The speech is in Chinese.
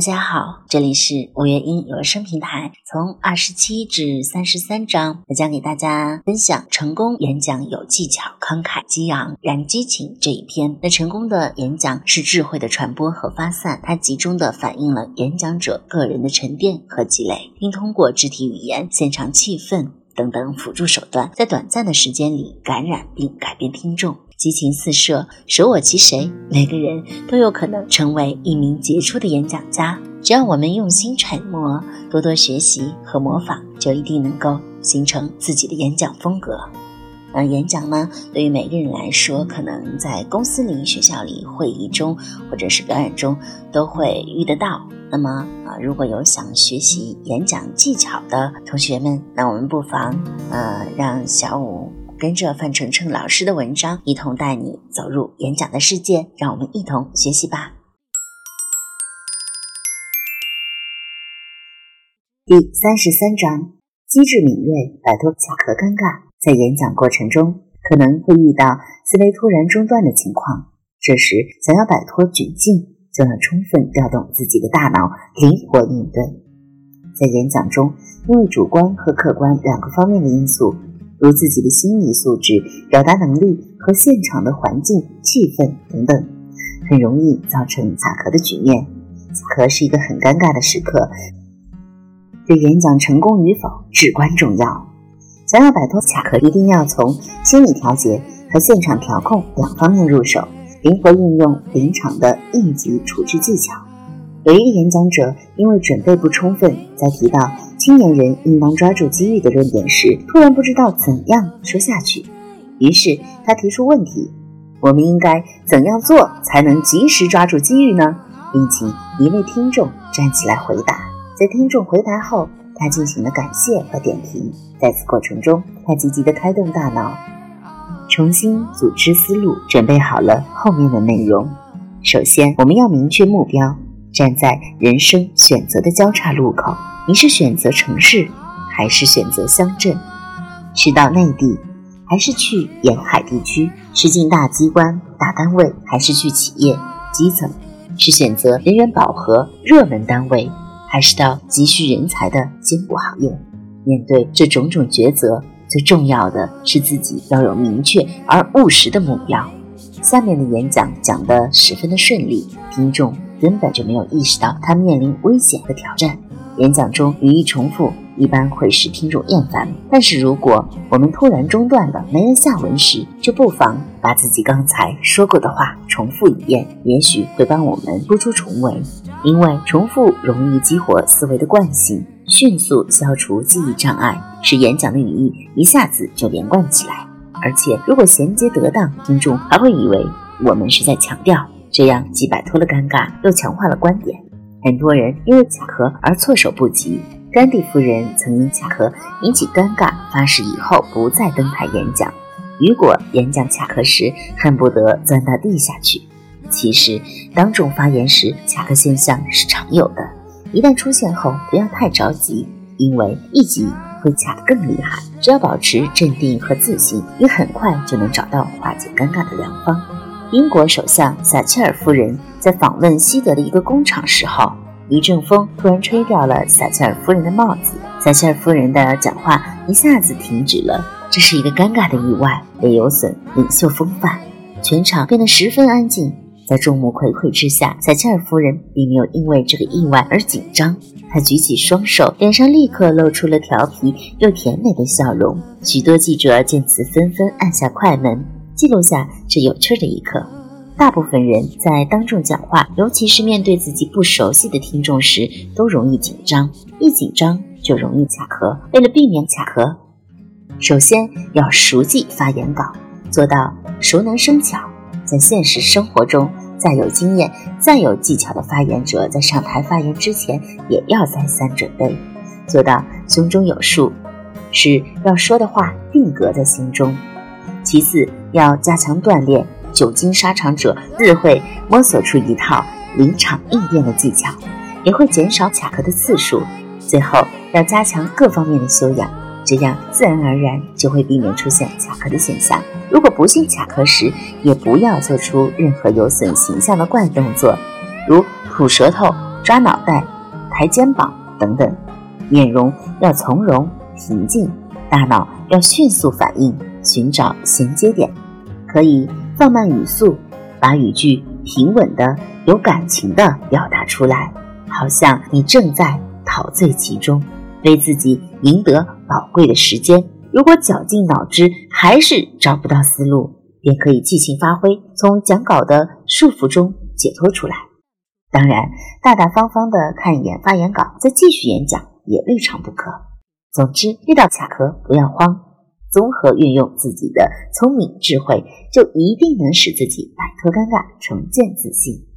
大家好，这里是五月音有声平台，从二十七至三十三章，我将给大家分享成功演讲有技巧、慷慨激昂、燃激情这一篇。那成功的演讲是智慧的传播和发散，它集中的反映了演讲者个人的沉淀和积累，并通过肢体语言、现场气氛等等辅助手段，在短暂的时间里感染并改变听众。激情四射，舍我其谁？每个人都有可能成为一名杰出的演讲家。只要我们用心揣摩，多多学习和模仿，就一定能够形成自己的演讲风格。那演讲呢，对于每个人来说，可能在公司里、学校里、会议中，或者是表演中，都会遇得到。那么啊，如果有想学习演讲技巧的同学们，那我们不妨呃，让小五。跟着范丞丞老师的文章，一同带你走入演讲的世界，让我们一同学习吧。第三十三章：机智敏锐，摆脱卡壳尴尬。在演讲过程中，可能会遇到思维突然中断的情况，这时想要摆脱窘境，就要充分调动自己的大脑，灵活应对。在演讲中，因为主观和客观两个方面的因素。如自己的心理素质、表达能力和现场的环境、气氛等等，很容易造成卡壳的局面。卡壳是一个很尴尬的时刻，对演讲成功与否至关重要。想要摆脱卡壳，一定要从心理调节和现场调控两方面入手，灵活运用临场的应急处置技巧。有一个演讲者因为准备不充分，在提到。青年人应当抓住机遇的论点时，突然不知道怎样说下去，于是他提出问题：我们应该怎样做才能及时抓住机遇呢？并请一位听众站起来回答。在听众回答后，他进行了感谢和点评。在此过程中，他积极地开动大脑，重新组织思路，准备好了后面的内容。首先，我们要明确目标，站在人生选择的交叉路口。你是选择城市，还是选择乡镇？是到内地，还是去沿海地区？是进大机关、大单位，还是去企业基层？是选择人员饱和、热门单位，还是到急需人才的艰苦行业？面对这种种抉择，最重要的是自己要有明确而务实的目标。下面的演讲讲得十分的顺利，听众根本就没有意识到他面临危险和挑战。演讲中语义重复一般会使听众厌烦，但是如果我们突然中断了，没人下文时，就不妨把自己刚才说过的话重复一遍，也许会帮我们突出重围。因为重复容易激活思维的惯性，迅速消除记忆障碍，使演讲的语义一下子就连贯起来。而且如果衔接得当，听众还会以为我们是在强调，这样既摆脱了尴尬，又强化了观点。很多人因为卡壳而措手不及。甘地夫人曾因卡壳引起尴尬，发誓以后不再登台演讲。雨果演讲卡壳时，恨不得钻到地下去。其实，当众发言时，卡壳现象是常有的。一旦出现后，不要太着急，因为一急会卡得更厉害。只要保持镇定和自信，你很快就能找到化解尴尬的良方。英国首相撒切尔夫人在访问西德的一个工厂时候，一阵风突然吹掉了撒切尔夫人的帽子，撒切尔夫人的讲话一下子停止了。这是一个尴尬的意外，也有损领袖风范。全场变得十分安静，在众目睽睽之下，撒切尔夫人并没有因为这个意外而紧张。她举起双手，脸上立刻露出了调皮又甜美的笑容。许多记者见此，纷纷按下快门。记录下这有趣的一刻。大部分人在当众讲话，尤其是面对自己不熟悉的听众时，都容易紧张。一紧张就容易卡壳。为了避免卡壳，首先要熟记发言稿，做到熟能生巧。在现实生活中，再有经验、再有技巧的发言者，在上台发言之前，也要再三准备，做到胸中有数，使要说的话定格在心中。其次，要加强锻炼，久经沙场者自会摸索出一套临场应变的技巧，也会减少卡壳的次数。最后，要加强各方面的修养，这样自然而然就会避免出现卡壳的现象。如果不幸卡壳时，也不要做出任何有损形象的怪动作，如吐舌头、抓脑袋、抬肩膀等等。面容要从容平静，大脑要迅速反应，寻找衔接点。可以放慢语速，把语句平稳的、有感情的表达出来，好像你正在陶醉其中，为自己赢得宝贵的时间。如果绞尽脑汁还是找不到思路，便可以即兴发挥，从讲稿的束缚中解脱出来。当然，大大方方的看一眼发言稿，再继续演讲也未尝不可。总之，遇到卡壳不要慌，综合运用自己的聪明智慧，就一定能使自己摆脱尴尬，重建自信。